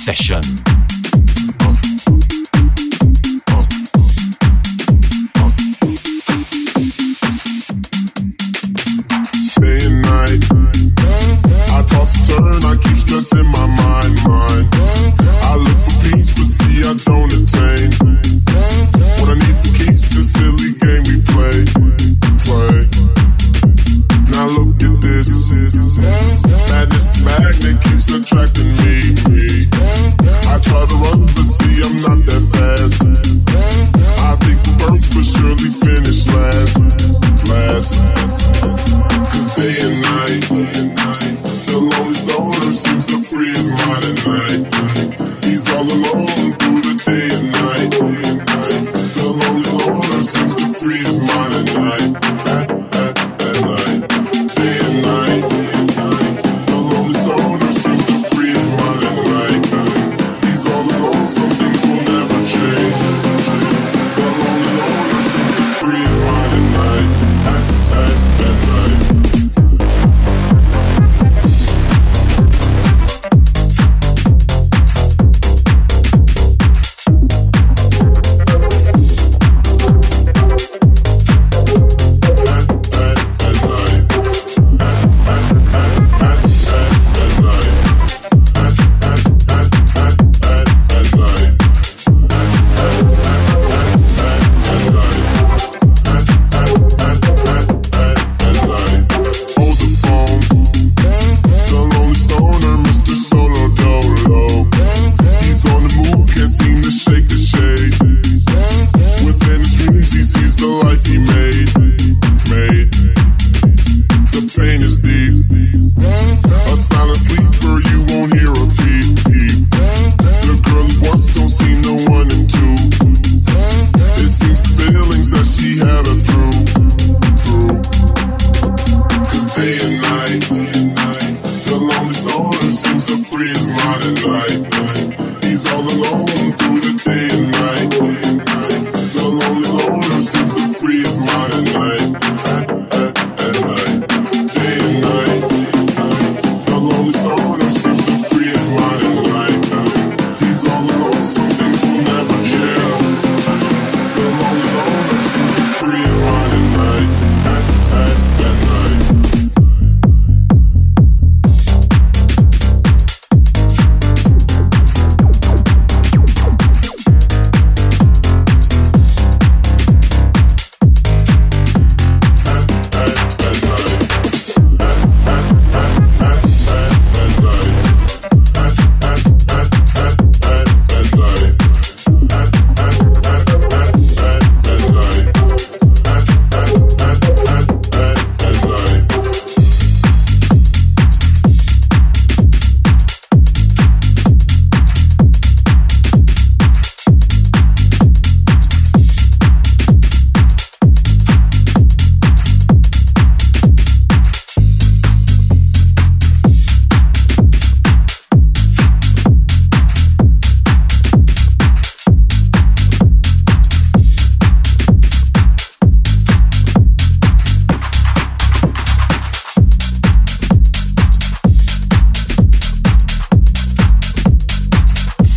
Session.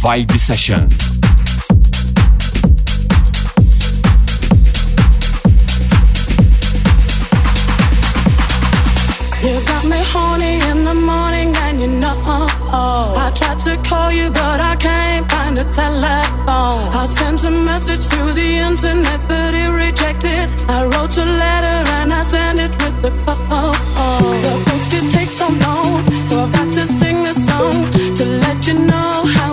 Vibe Session. You got me horny in the morning and you know. I tried to call you but I can't find a telephone. I sent a message through the internet but it rejected. I wrote a letter and I sent it with the phone. The post it takes so long so I've got to sing this song to let you know how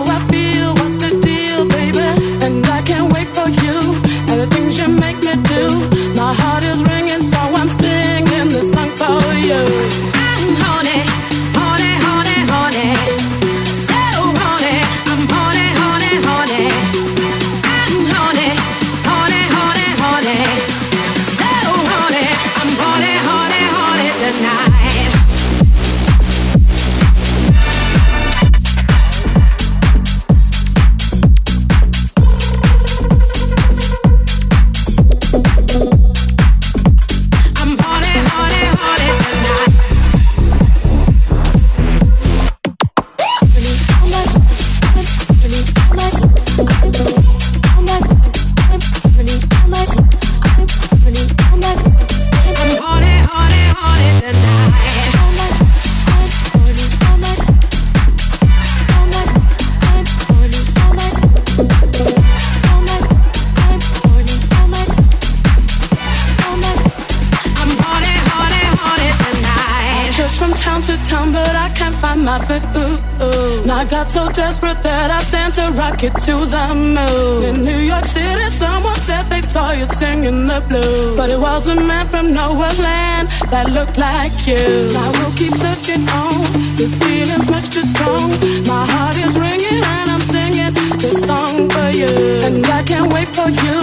saw you singing the blues. But it was a man from nowhere land that looked like you. I will keep searching on. This feeling's much too strong. My heart is ringing and I'm singing this song for you. And I can't wait for you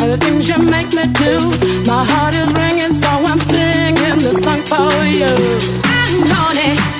and the things you make me do. My heart is ringing, so I'm singing this song for you. And honey,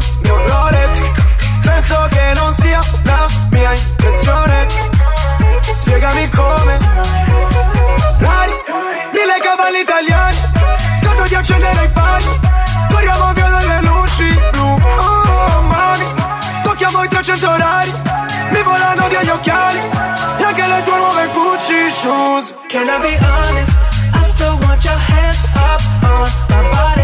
sul mio Rolex Penso che non sia la mia impressione. Spiegami come. Rari, mille cavalli italiani. Scotto di accendere i fari. Corriamo via dalle luci blu. Oh mami Tocchiamo i 300 orari. Mi volano via gli occhiali. E anche le tue nuove Gucci shoes. Can I be honest? I still want your hands up on my body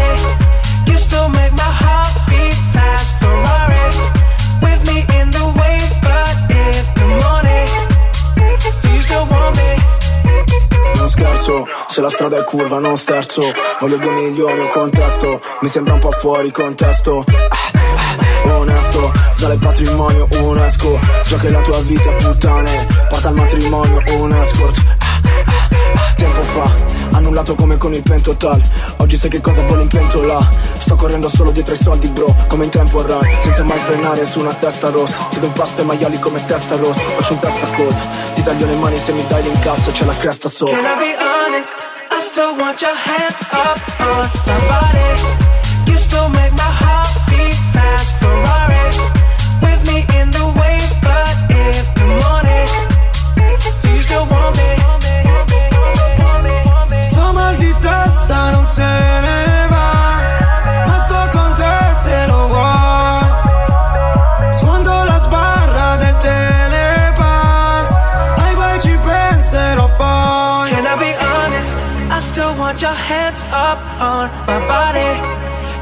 scherzo. Se la strada è curva non sterzo. Voglio due migliori o contesto. Mi sembra un po' fuori contesto. Ah, ah, onesto. Sale patrimonio UNESCO. Gioca la tua vita puttane. Porta al matrimonio un escort ah, Tempo fa. Annullato come con il pento tal Oggi sai che cosa vuole in pentola Sto correndo solo dietro i soldi bro Come in tempo a run Senza mai frenare su una testa rossa. Ti do impasto ai maiali come testa rossa. Faccio un testa a coda. Ti taglio le mani se mi dai l'incasso C'è la cresta sopra. Can I be honest? I still want your hands up on my body. You still make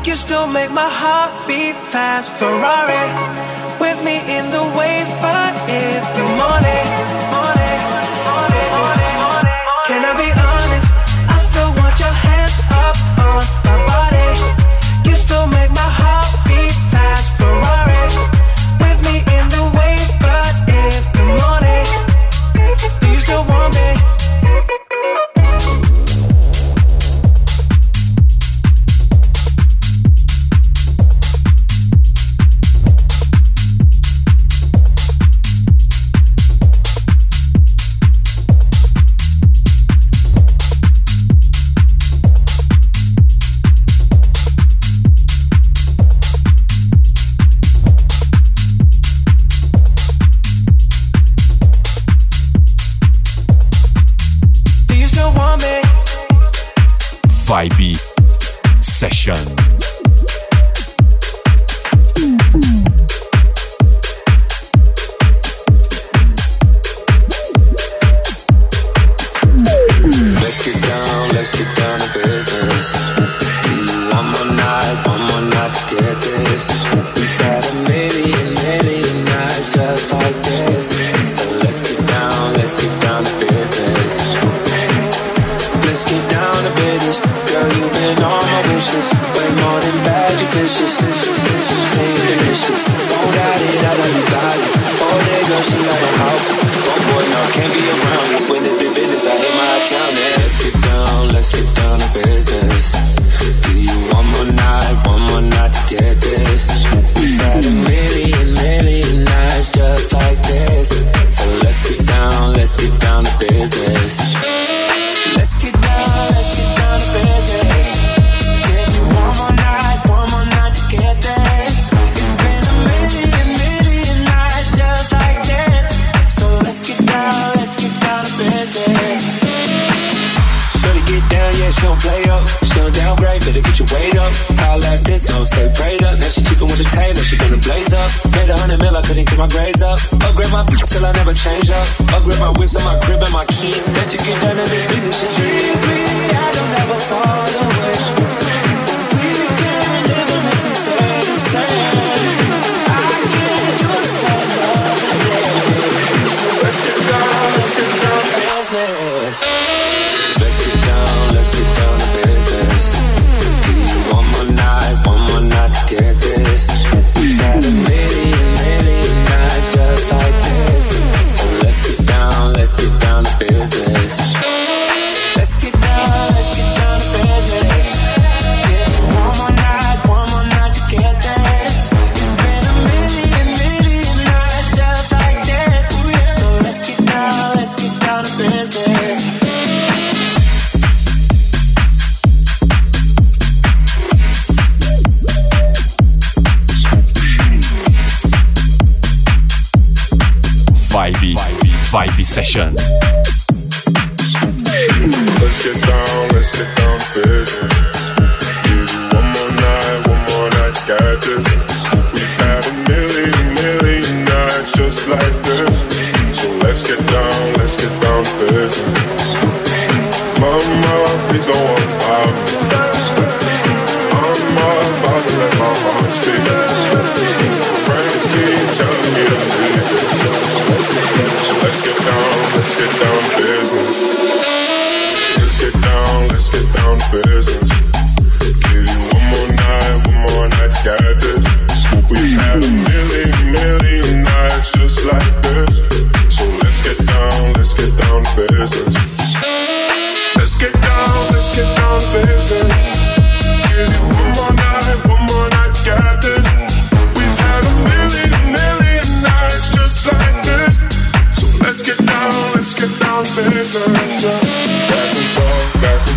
you still make my heart beat fast. Ferrari with me in the wave. back and forth, back and.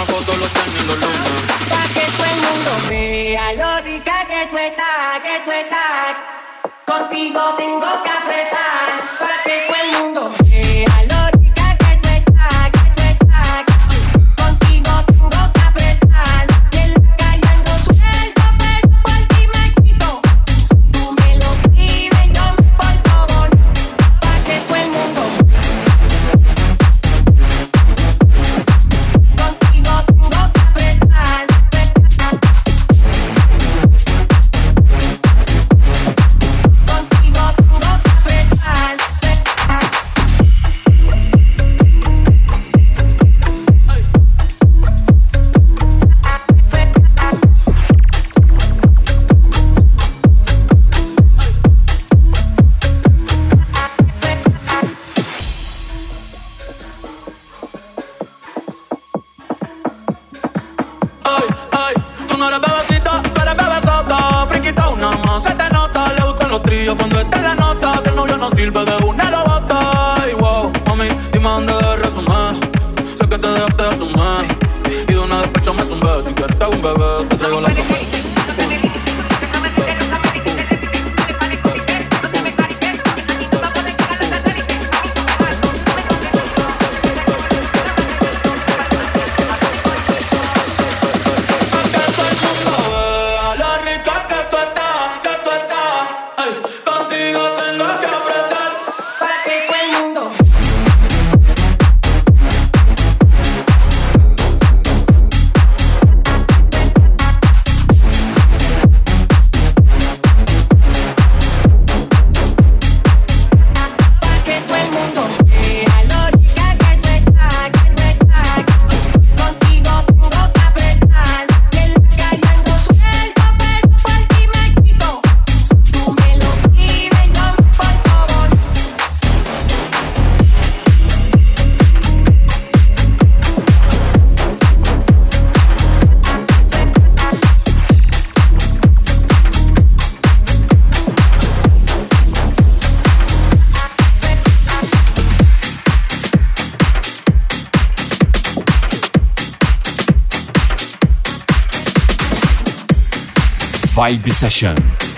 una foto los tenis los lunes. Pa' que todo el mundo vea lo rica que tú estás, que tú estás. Contigo tengo que apretar. Vibe Session.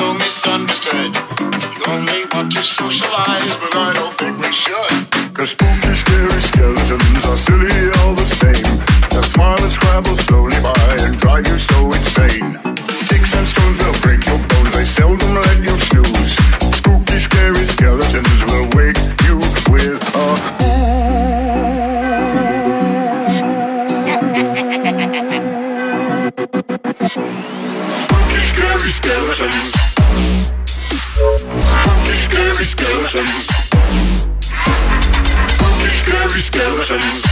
So misunderstood. You only want to socialize, but I don't think we should. Cause spooky, scary skeletons are silly all the same. They'll smile and scramble slowly by and drive you so insane. Sticks and stones will break your bones, they seldom let you snooze. Spooky, scary skeletons will wake you with a Spooky, scary skeletons. Skeletons. Spooky, scary skeletons.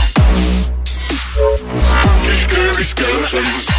Spooky, scary skeletons.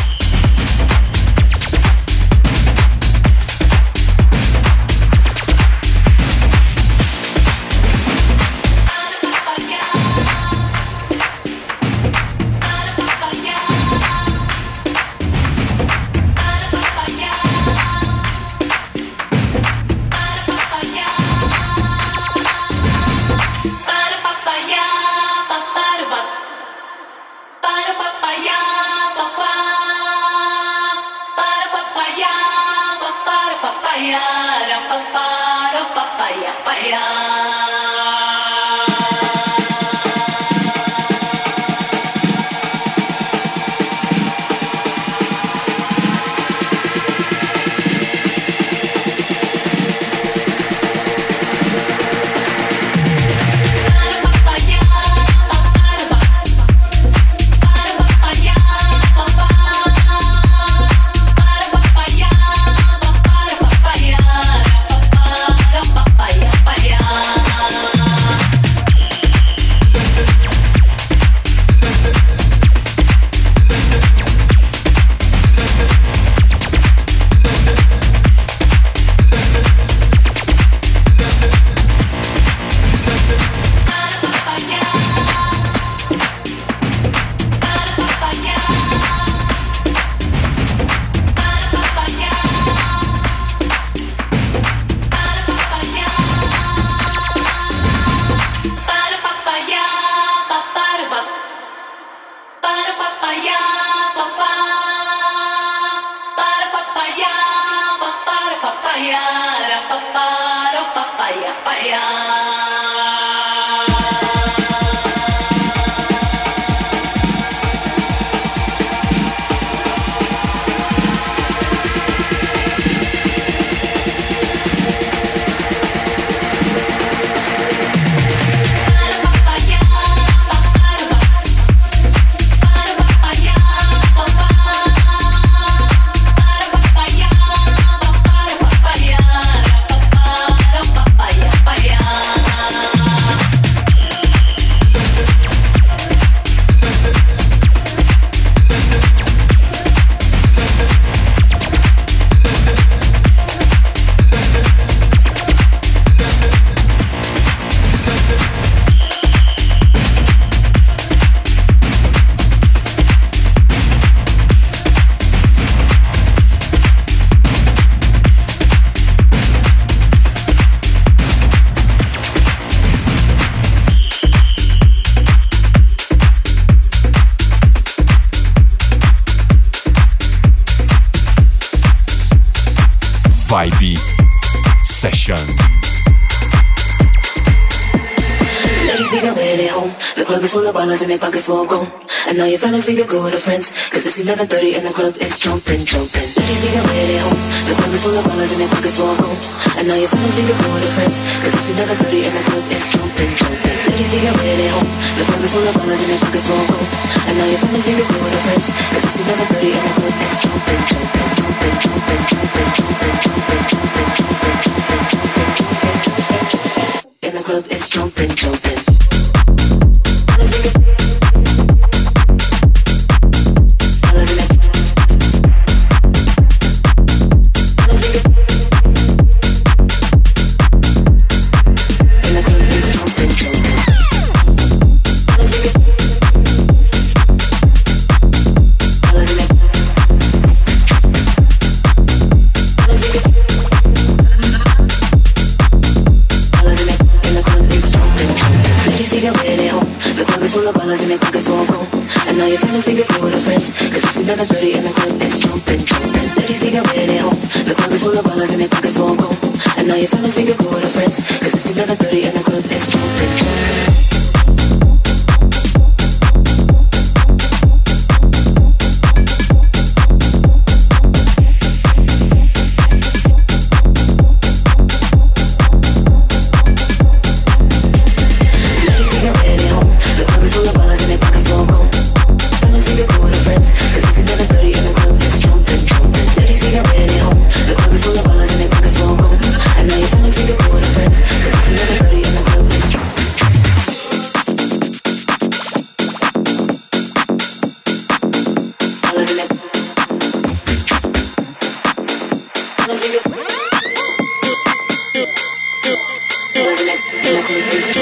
Your girl with her friends. Cause it's 11.30 and the club is jumping, jumping. Ladies, leave your way at home. The club is full of ballers and their pockets full grown. And now your fellas leave your girl with her friends. Cause it's 11.30 and the club is jumping, jumping. Ladies, leave your way at home. The club is full of ballers and their pockets full grown. And now your fellas leave your girl with her friends. Cause it's 11.30 and the club is jumping, jumping, jumping, jumping, jumping, jumping, jumping, jumping, jumping, jumping, jumping. And the club is jumping, jumping. Ladies,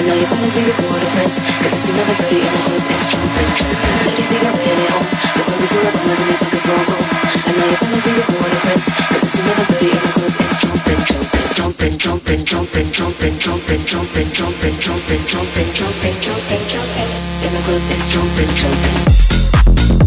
Fellas, leave your- Ballers and their- Ladies, leave your man home. The club is full of ballers and their pockets full grown. And now your fellas leave your girl with her friends. Cause 11.30 and the home. The and it's 11.30 and the club is jumping, jumping. Ladies, leave your man at home. The club is full of ballers and their pockets full grown. And now your fellas leave your girl with her friends. Cause it's 11.30 and the club is jumping, jumping, jumping, jumping, jumping, jumping, jumping, jumping, jumping, jumping, jumping, jumping, jumping. Jumping, jumping.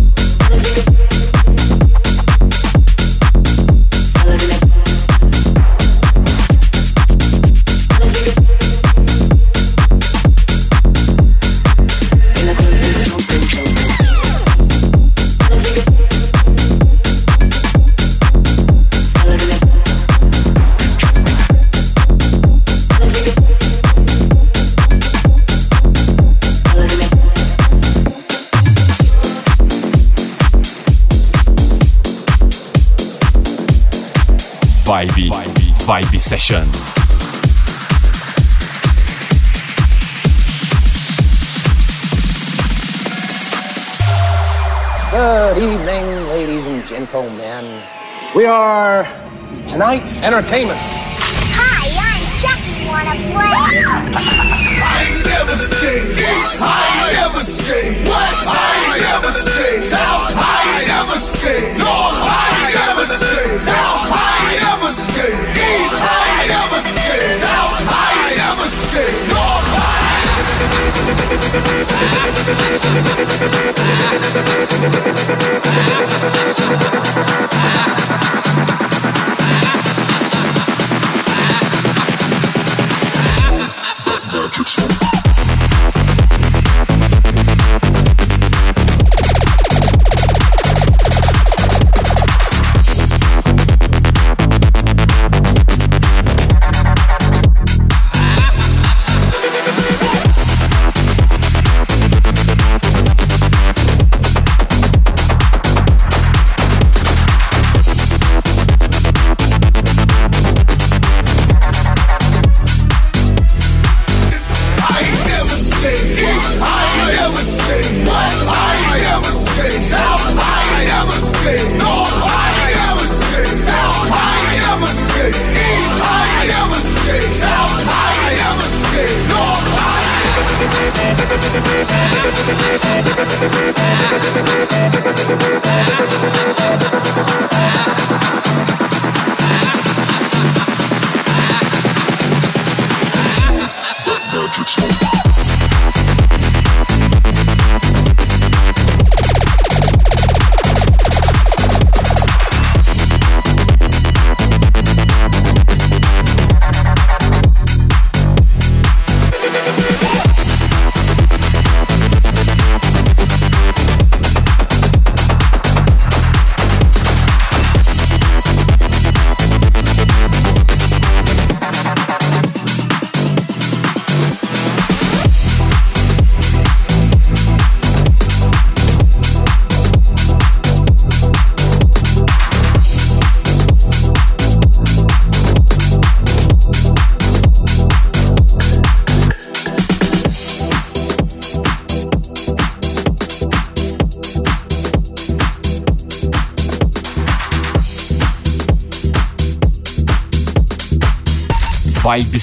Session. Good evening, ladies and gentlemen. We are tonight's entertainment. Hi, I'm Chucky. Wanna play? Ah.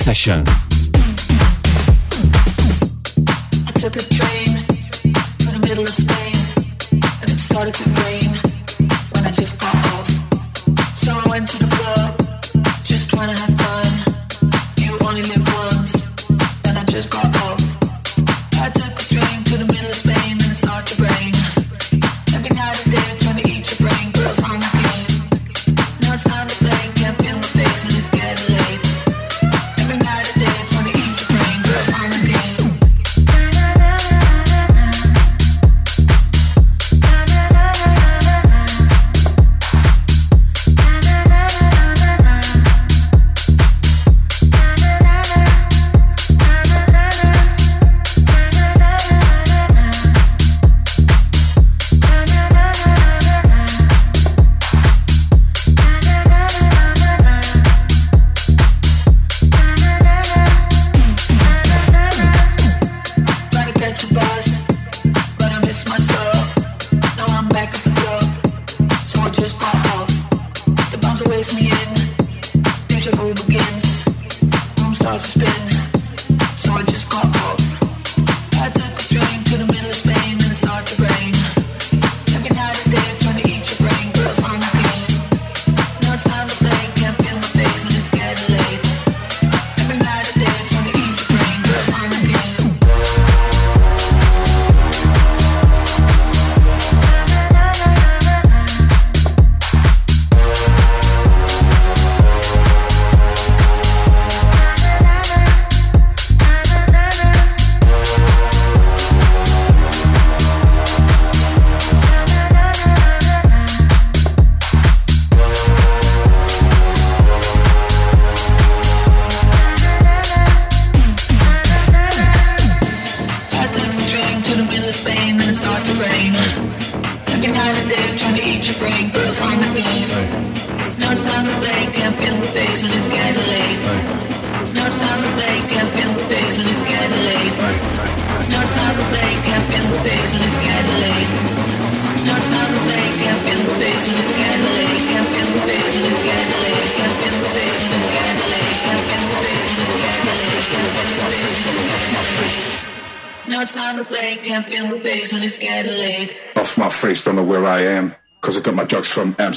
Session.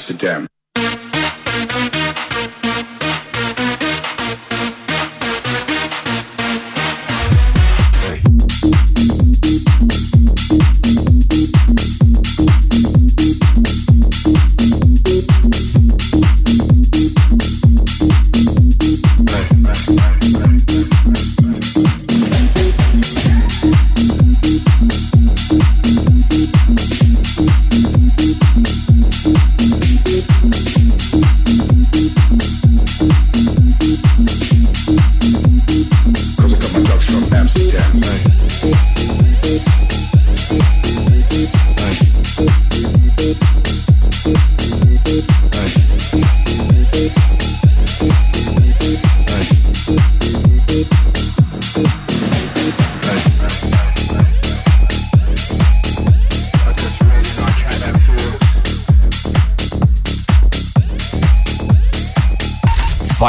Amsterdam. Bye. Bye.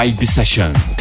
Vibe Session.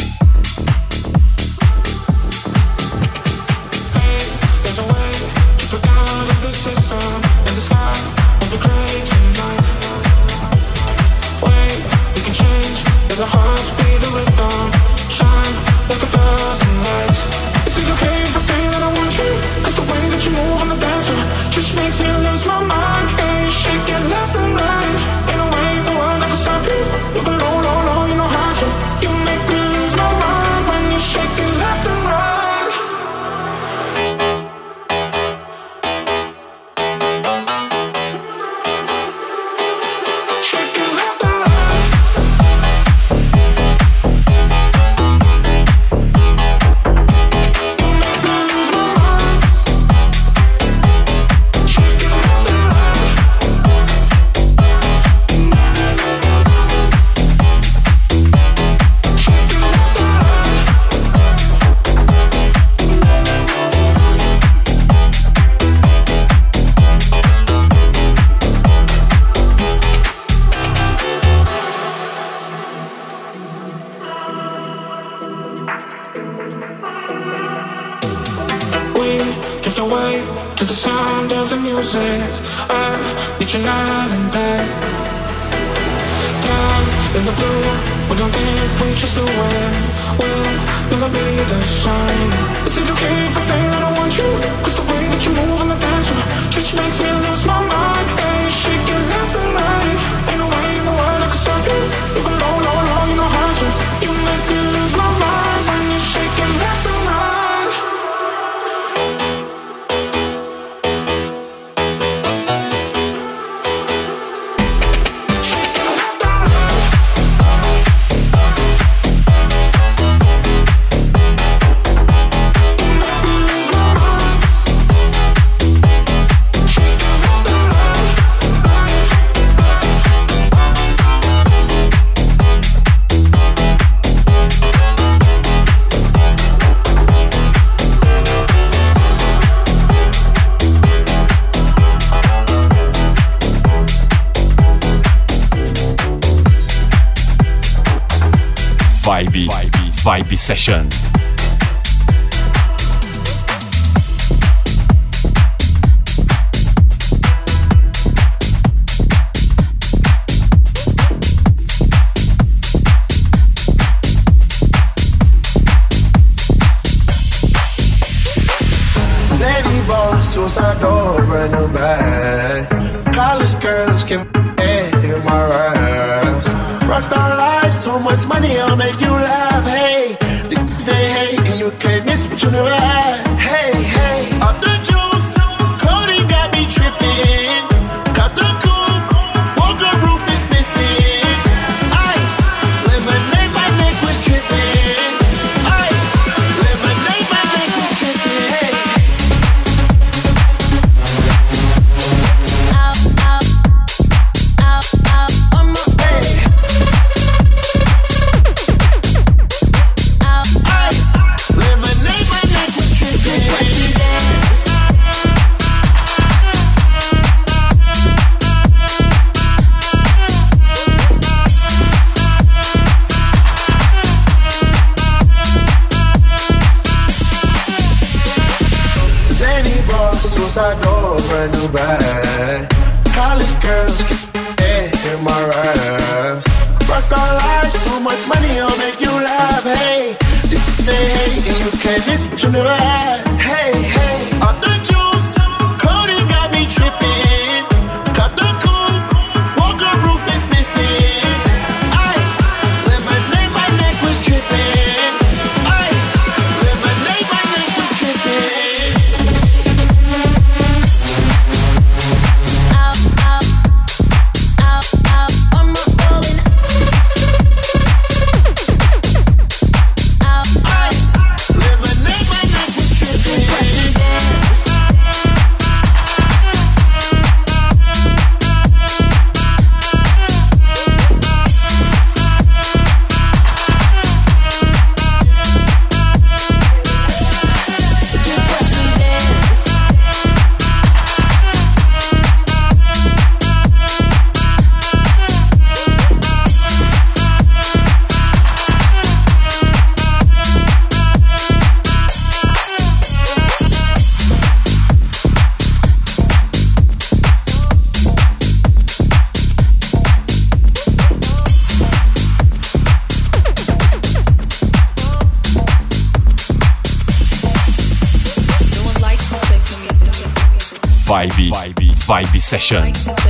music. I need you night and day. Dive in the blue. We don't think we just the wind. We'll never be the same. Is it okay if I say that I want you? Cause the way that you move on the dance floor just makes me lose my mind. Hey, she can left session. door, brand new bag. College girls can in my. Rockstar life, so much money, I'll make you laugh. forever. vibey session.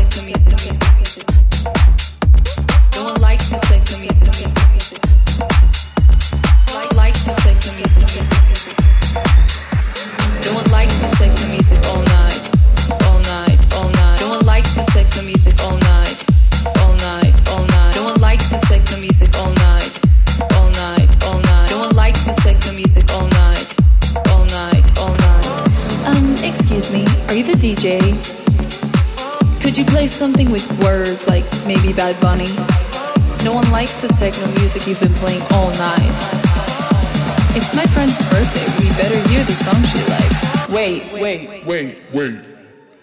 the techno music you've been playing all night. It's my friend's birthday. We better hear the song she likes. Wait, wait, wait, wait.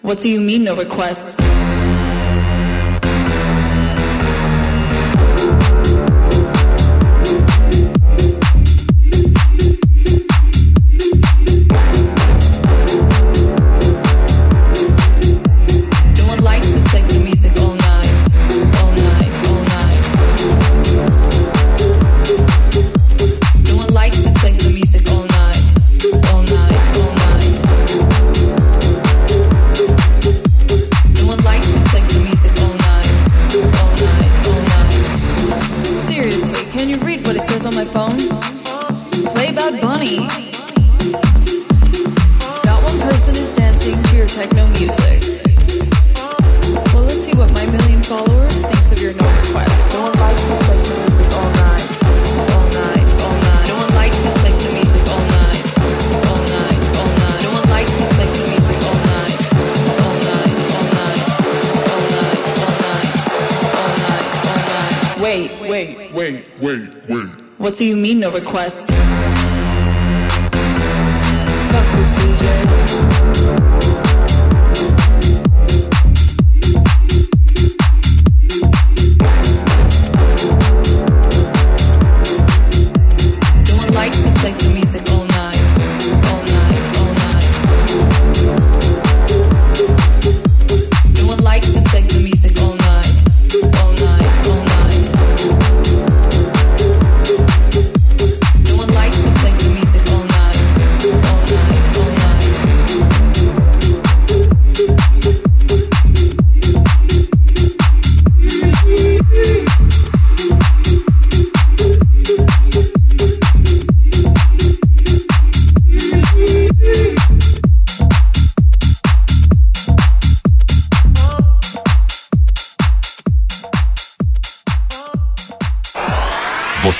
What do you mean no requests? What do you mean no requests?